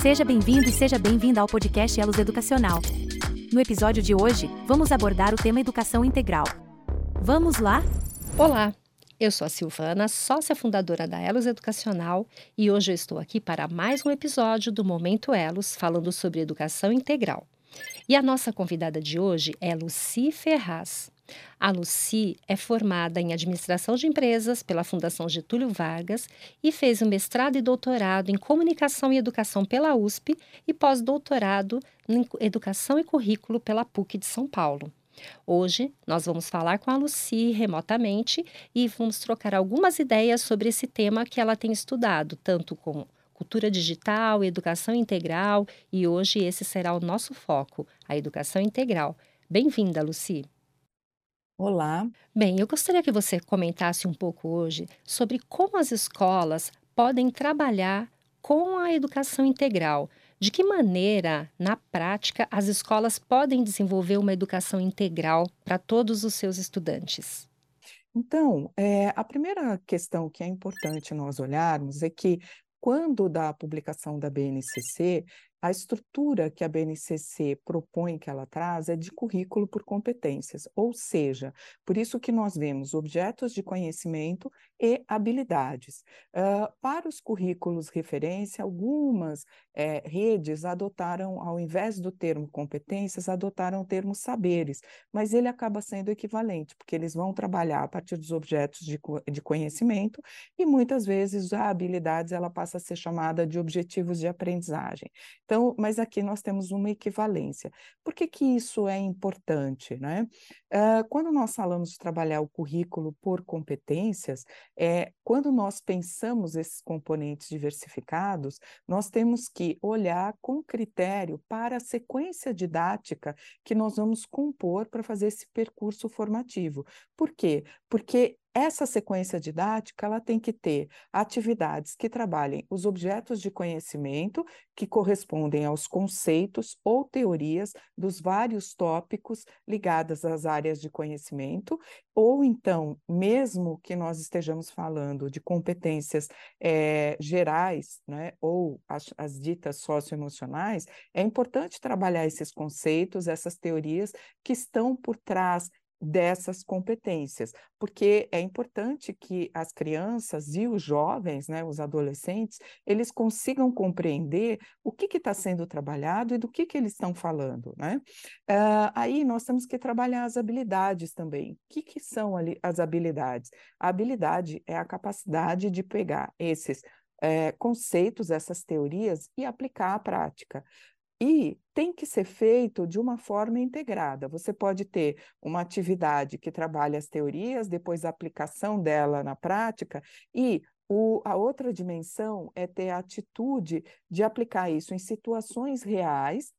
Seja bem-vindo e seja bem-vinda ao podcast Elos Educacional. No episódio de hoje, vamos abordar o tema educação integral. Vamos lá? Olá, eu sou a Silvana, sócia fundadora da Elos Educacional, e hoje eu estou aqui para mais um episódio do Momento Elos, falando sobre educação integral. E a nossa convidada de hoje é Luci Ferraz. A Luci é formada em Administração de Empresas pela Fundação Getúlio Vargas e fez um mestrado e doutorado em Comunicação e Educação pela USP e pós-doutorado em Educação e Currículo pela PUC de São Paulo. Hoje nós vamos falar com a Luci remotamente e vamos trocar algumas ideias sobre esse tema que ela tem estudado, tanto com cultura digital, educação integral, e hoje esse será o nosso foco, a educação integral. Bem-vinda, Luci. Olá. Bem, eu gostaria que você comentasse um pouco hoje sobre como as escolas podem trabalhar com a educação integral. De que maneira, na prática, as escolas podem desenvolver uma educação integral para todos os seus estudantes? Então, é, a primeira questão que é importante nós olharmos é que, quando da publicação da BNCC, a estrutura que a BNCC propõe que ela traz é de currículo por competências, ou seja, por isso que nós vemos objetos de conhecimento e habilidades. Uh, para os currículos referência, algumas é, redes adotaram, ao invés do termo competências, adotaram o termo saberes, mas ele acaba sendo equivalente, porque eles vão trabalhar a partir dos objetos de, de conhecimento e muitas vezes a habilidades ela passa a ser chamada de objetivos de aprendizagem. Então, mas aqui nós temos uma equivalência. Por que, que isso é importante? Né? Uh, quando nós falamos de trabalhar o currículo por competências, é, quando nós pensamos esses componentes diversificados, nós temos que olhar com critério para a sequência didática que nós vamos compor para fazer esse percurso formativo. Por quê? Porque essa sequência didática ela tem que ter atividades que trabalhem os objetos de conhecimento que correspondem aos conceitos ou teorias dos vários tópicos ligados às áreas de conhecimento, ou então, mesmo que nós estejamos falando de competências é, gerais, né, ou as, as ditas socioemocionais, é importante trabalhar esses conceitos, essas teorias que estão por trás dessas competências, porque é importante que as crianças e os jovens, né, os adolescentes, eles consigam compreender o que está sendo trabalhado e do que, que eles estão falando, né? Uh, aí nós temos que trabalhar as habilidades também. O que, que são ali as habilidades? A habilidade é a capacidade de pegar esses é, conceitos, essas teorias e aplicar à prática. E tem que ser feito de uma forma integrada. Você pode ter uma atividade que trabalha as teorias, depois a aplicação dela na prática, e o, a outra dimensão é ter a atitude de aplicar isso em situações reais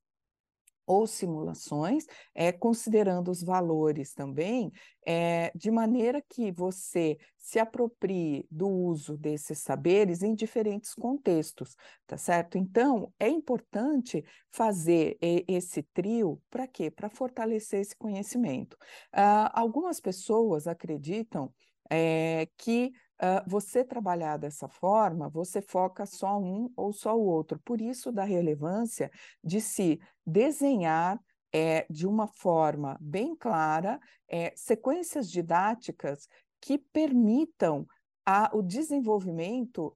ou simulações, é, considerando os valores também, é, de maneira que você se aproprie do uso desses saberes em diferentes contextos, tá certo? Então, é importante fazer esse trio para quê? Para fortalecer esse conhecimento. Uh, algumas pessoas acreditam é, que uh, você trabalhar dessa forma, você foca só um ou só o outro. Por isso, da relevância de se desenhar é, de uma forma bem clara é, sequências didáticas que permitam a, o desenvolvimento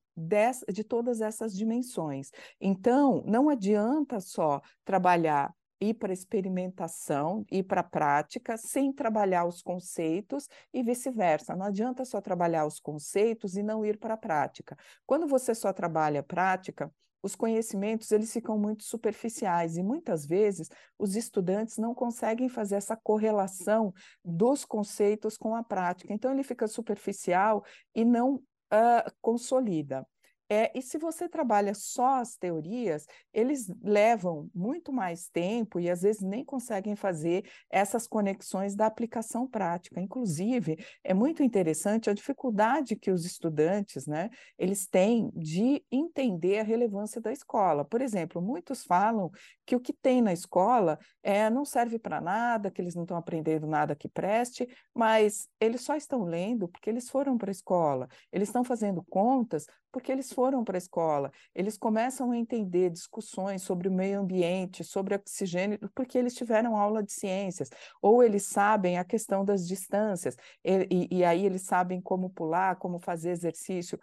de todas essas dimensões. Então, não adianta só trabalhar ir para experimentação, ir para a prática, sem trabalhar os conceitos e vice-versa. Não adianta só trabalhar os conceitos e não ir para a prática. Quando você só trabalha a prática, os conhecimentos eles ficam muito superficiais e muitas vezes os estudantes não conseguem fazer essa correlação dos conceitos com a prática. Então ele fica superficial e não uh, consolida. É, e se você trabalha só as teorias, eles levam muito mais tempo e às vezes nem conseguem fazer essas conexões da aplicação prática. Inclusive, é muito interessante a dificuldade que os estudantes, né, eles têm de entender a relevância da escola. Por exemplo, muitos falam que o que tem na escola é, não serve para nada, que eles não estão aprendendo nada que preste, mas eles só estão lendo porque eles foram para a escola, eles estão fazendo contas porque eles foram para a escola, eles começam a entender discussões sobre o meio ambiente, sobre oxigênio, porque eles tiveram aula de ciências, ou eles sabem a questão das distâncias, e, e, e aí eles sabem como pular, como fazer exercício.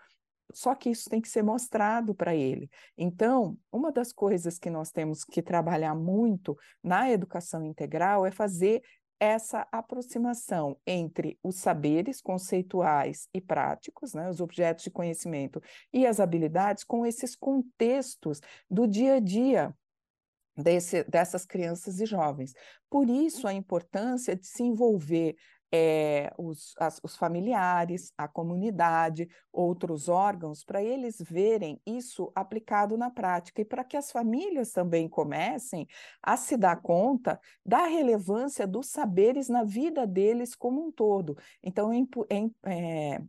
Só que isso tem que ser mostrado para ele. Então, uma das coisas que nós temos que trabalhar muito na educação integral é fazer essa aproximação entre os saberes conceituais e práticos, né, os objetos de conhecimento e as habilidades, com esses contextos do dia a dia desse, dessas crianças e jovens. Por isso, a importância de se envolver é, os, as, os familiares, a comunidade, outros órgãos, para eles verem isso aplicado na prática e para que as famílias também comecem a se dar conta da relevância dos saberes na vida deles como um todo. Então, é, é,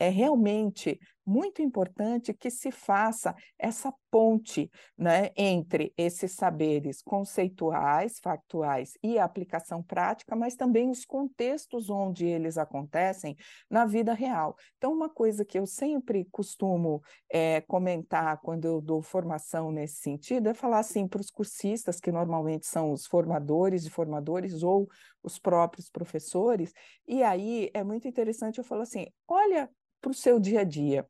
é realmente muito importante que se faça essa ponte né, entre esses saberes conceituais, factuais e aplicação prática, mas também os contextos onde eles acontecem na vida real. Então, uma coisa que eu sempre costumo é, comentar quando eu dou formação nesse sentido é falar assim para os cursistas, que normalmente são os formadores de formadores ou os próprios professores, e aí é muito interessante eu falar assim: olha para o seu dia a dia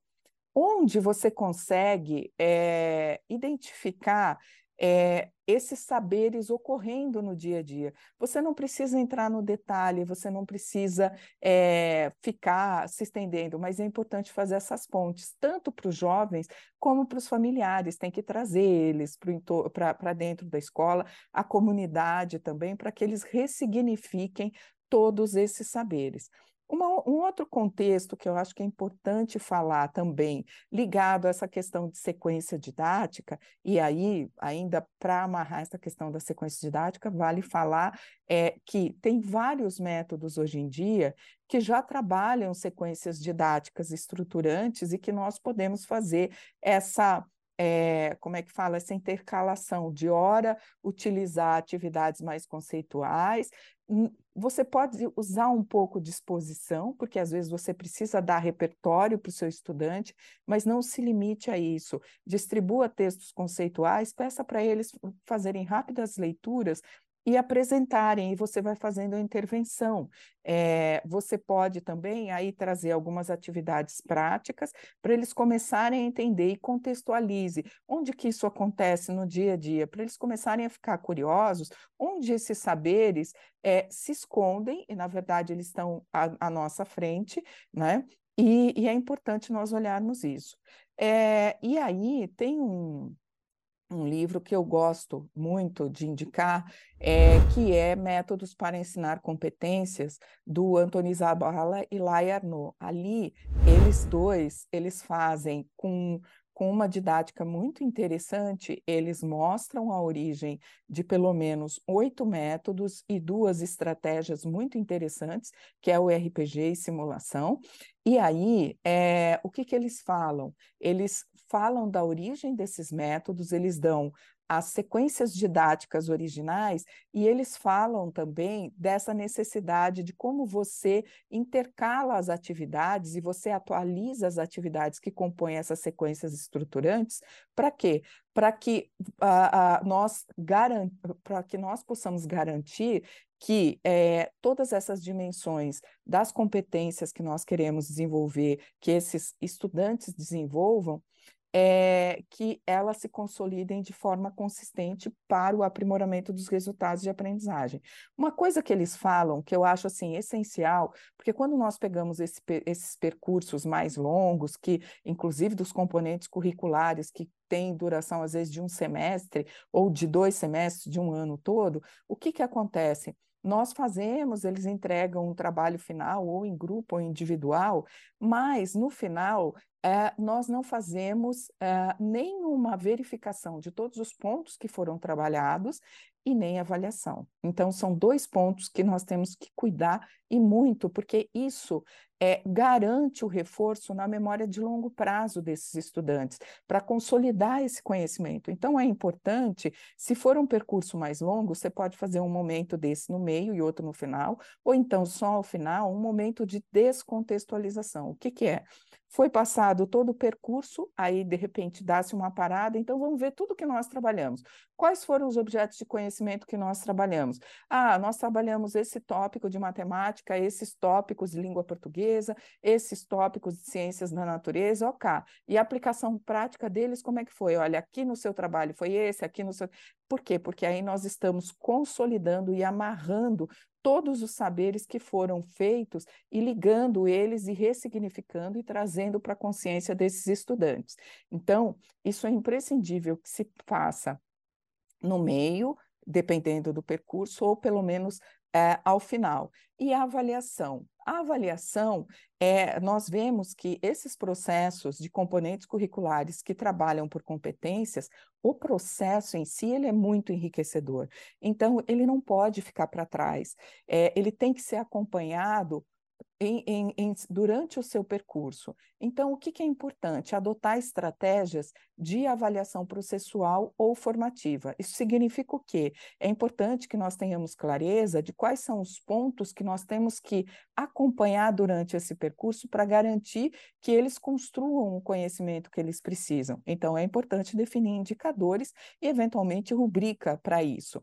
onde você consegue é, identificar é, esses saberes ocorrendo no dia a dia. Você não precisa entrar no detalhe, você não precisa é, ficar se estendendo, mas é importante fazer essas pontes, tanto para os jovens como para os familiares. Tem que trazer eles para dentro da escola, a comunidade também, para que eles ressignifiquem todos esses saberes. Uma, um outro contexto que eu acho que é importante falar também, ligado a essa questão de sequência didática, e aí, ainda para amarrar essa questão da sequência didática, vale falar é, que tem vários métodos hoje em dia que já trabalham sequências didáticas estruturantes e que nós podemos fazer essa é, como é que fala, essa intercalação de hora utilizar atividades mais conceituais. Você pode usar um pouco de exposição, porque às vezes você precisa dar repertório para o seu estudante, mas não se limite a isso. Distribua textos conceituais, peça para eles fazerem rápidas leituras e apresentarem, e você vai fazendo a intervenção. É, você pode também aí trazer algumas atividades práticas para eles começarem a entender e contextualize onde que isso acontece no dia a dia, para eles começarem a ficar curiosos, onde esses saberes é, se escondem, e na verdade eles estão à, à nossa frente, né? E, e, é importante nós olharmos isso. É, e aí tem um, um livro que eu gosto muito de indicar, é, que é Métodos para Ensinar Competências, do Antoni Zabala e Lai Arnaud. Ali, eles dois, eles fazem com com uma didática muito interessante, eles mostram a origem de pelo menos oito métodos e duas estratégias muito interessantes, que é o RPG e simulação. E aí, é, o que, que eles falam? Eles falam da origem desses métodos, eles dão as sequências didáticas originais e eles falam também dessa necessidade de como você intercala as atividades e você atualiza as atividades que compõem essas sequências estruturantes. Para quê? Para que, uh, uh, nós que nós possamos garantir que é, todas essas dimensões das competências que nós queremos desenvolver, que esses estudantes desenvolvam, é, que elas se consolidem de forma consistente para o aprimoramento dos resultados de aprendizagem. Uma coisa que eles falam, que eu acho assim essencial, porque quando nós pegamos esse, esses percursos mais longos, que inclusive dos componentes curriculares que têm duração às vezes de um semestre ou de dois semestres, de um ano todo, o que que acontece? Nós fazemos, eles entregam um trabalho final, ou em grupo ou individual, mas no final é, nós não fazemos é, nenhuma verificação de todos os pontos que foram trabalhados e nem avaliação. Então, são dois pontos que nós temos que cuidar e muito, porque isso é, garante o reforço na memória de longo prazo desses estudantes, para consolidar esse conhecimento. Então, é importante, se for um percurso mais longo, você pode fazer um momento desse no meio e outro no final, ou então só ao final, um momento de descontextualização. O que, que é? Foi passado todo o percurso, aí de repente dá-se uma parada, então vamos ver tudo que nós trabalhamos. Quais foram os objetos de conhecimento que nós trabalhamos? Ah, nós trabalhamos esse tópico de matemática, esses tópicos de língua portuguesa, esses tópicos de ciências da natureza, ok. E a aplicação prática deles, como é que foi? Olha, aqui no seu trabalho foi esse, aqui no seu. Por quê? Porque aí nós estamos consolidando e amarrando todos os saberes que foram feitos e ligando eles e ressignificando e trazendo para a consciência desses estudantes. Então, isso é imprescindível que se faça no meio, dependendo do percurso, ou pelo menos é, ao final. E a avaliação? A avaliação, é, nós vemos que esses processos de componentes curriculares que trabalham por competências, o processo em si ele é muito enriquecedor. Então, ele não pode ficar para trás. É, ele tem que ser acompanhado em, em, em, durante o seu percurso. Então, o que, que, é importante? Adotar estratégias de avaliação processual ou formativa. Isso significa o quê? É importante que nós tenhamos clareza de quais são os pontos que nós temos que acompanhar durante esse percurso para garantir que eles construam o conhecimento que eles precisam. Então, é importante definir indicadores e, eventualmente, rubrica para isso.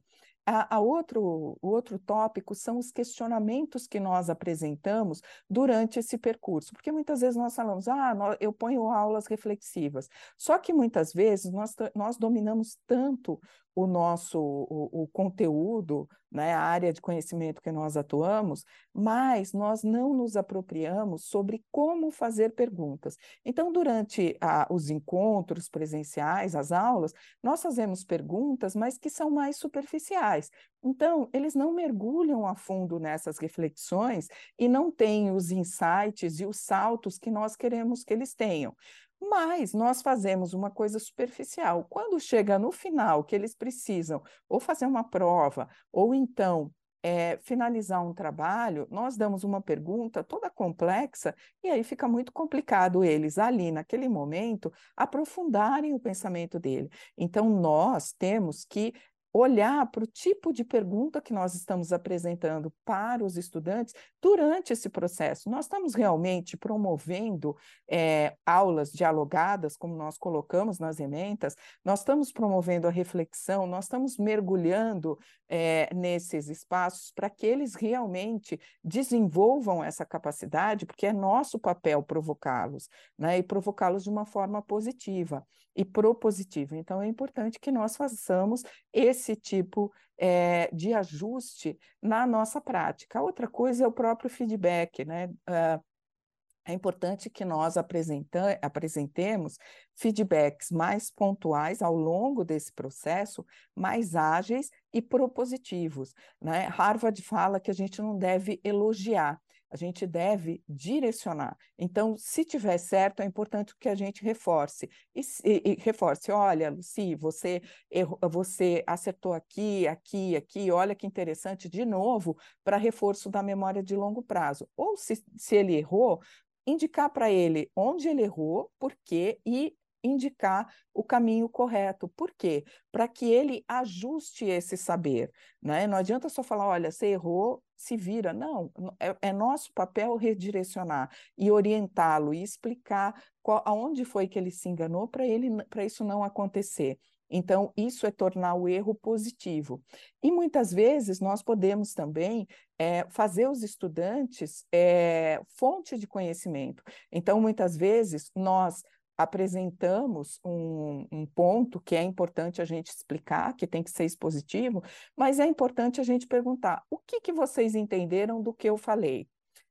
A, a outro, o outro tópico são os questionamentos que nós apresentamos durante esse percurso, porque muitas vezes nós falamos, ah, eu ponho aulas reflexivas, só que muitas vezes nós, nós dominamos tanto o nosso o, o, conteúdo, né, a área de conhecimento que nós atuamos, mas nós não nos apropriamos sobre como fazer perguntas. Então, durante a, os encontros presenciais, as aulas, nós fazemos perguntas, mas que são mais superficiais. Então, eles não mergulham a fundo nessas reflexões e não têm os insights e os saltos que nós queremos que eles tenham mas nós fazemos uma coisa superficial. Quando chega no final, que eles precisam ou fazer uma prova, ou então é, finalizar um trabalho, nós damos uma pergunta toda complexa, e aí fica muito complicado eles, ali, naquele momento, aprofundarem o pensamento dele. Então, nós temos que olhar para o tipo de pergunta que nós estamos apresentando para os estudantes durante esse processo. Nós estamos realmente promovendo é, aulas dialogadas, como nós colocamos nas ementas, nós estamos promovendo a reflexão, nós estamos mergulhando é, nesses espaços para que eles realmente desenvolvam essa capacidade, porque é nosso papel provocá-los, né? e provocá-los de uma forma positiva e propositiva. Então, é importante que nós façamos esse tipo é, de ajuste na nossa prática. Outra coisa é o próprio feedback, né? Uh, é importante que nós apresentemos feedbacks mais pontuais ao longo desse processo, mais ágeis e propositivos. Né? Harvard fala que a gente não deve elogiar, a gente deve direcionar. Então, se tiver certo, é importante que a gente reforce. E, e, e reforce, olha, Luci, você, você acertou aqui, aqui, aqui, olha que interessante, de novo, para reforço da memória de longo prazo. Ou se, se ele errou, indicar para ele onde ele errou, por quê, e indicar o caminho correto. Por quê? Para que ele ajuste esse saber. Né? Não adianta só falar, olha, você errou, se vira. Não, é, é nosso papel redirecionar e orientá-lo e explicar qual, aonde foi que ele se enganou para ele para isso não acontecer. Então, isso é tornar o erro positivo. E muitas vezes nós podemos também é, fazer os estudantes é, fonte de conhecimento. Então, muitas vezes nós apresentamos um, um, ponto que é importante a gente explicar, que tem que ser expositivo, mas é importante a gente perguntar: o que, que vocês entenderam do que eu falei?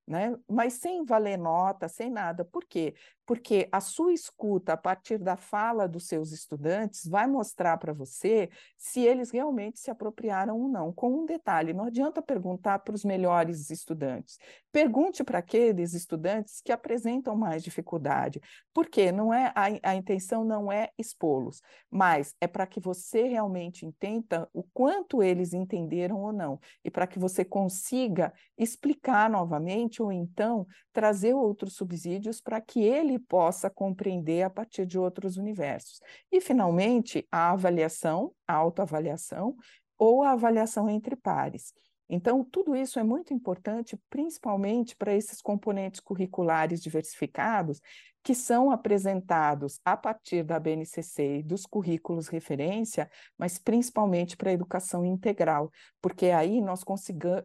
Né? Mas sem valer nota, sem nada. Por quê? Porque a sua escuta a partir da fala dos seus estudantes vai mostrar para você se eles realmente se apropriaram ou não. Com um detalhe, não adianta perguntar para os melhores estudantes. Pergunte para aqueles estudantes que apresentam mais dificuldade, porque não é a, a intenção não é expô-los, mas é para que você realmente entenda o quanto eles entenderam ou não, e para que você consiga explicar novamente ou então trazer outros subsídios para que ele ele possa compreender a partir de outros universos. E, finalmente, a avaliação, a autoavaliação ou a avaliação entre pares. Então, tudo isso é muito importante, principalmente para esses componentes curriculares diversificados, que são apresentados a partir da BNCC e dos currículos referência, mas principalmente para a educação integral, porque aí nós,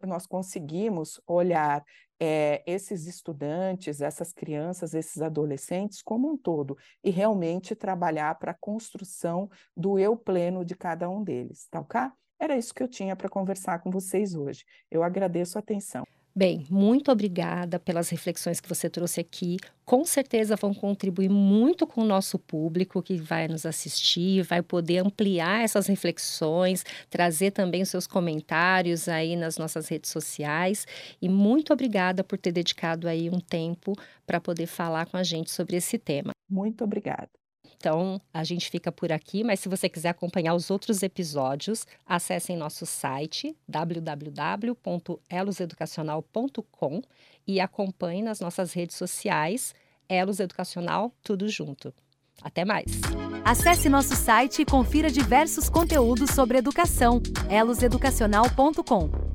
nós conseguimos olhar é, esses estudantes, essas crianças, esses adolescentes como um todo, e realmente trabalhar para a construção do eu pleno de cada um deles, tá ok? Era isso que eu tinha para conversar com vocês hoje. Eu agradeço a atenção. Bem, muito obrigada pelas reflexões que você trouxe aqui. Com certeza vão contribuir muito com o nosso público que vai nos assistir, vai poder ampliar essas reflexões, trazer também os seus comentários aí nas nossas redes sociais. E muito obrigada por ter dedicado aí um tempo para poder falar com a gente sobre esse tema. Muito obrigada. Então, a gente fica por aqui, mas se você quiser acompanhar os outros episódios, acessem nosso site www.eloseducacional.com e acompanhe nas nossas redes sociais Elos Educacional tudo junto. Até mais. Acesse nosso site e confira diversos conteúdos sobre educação eloseducacional.com.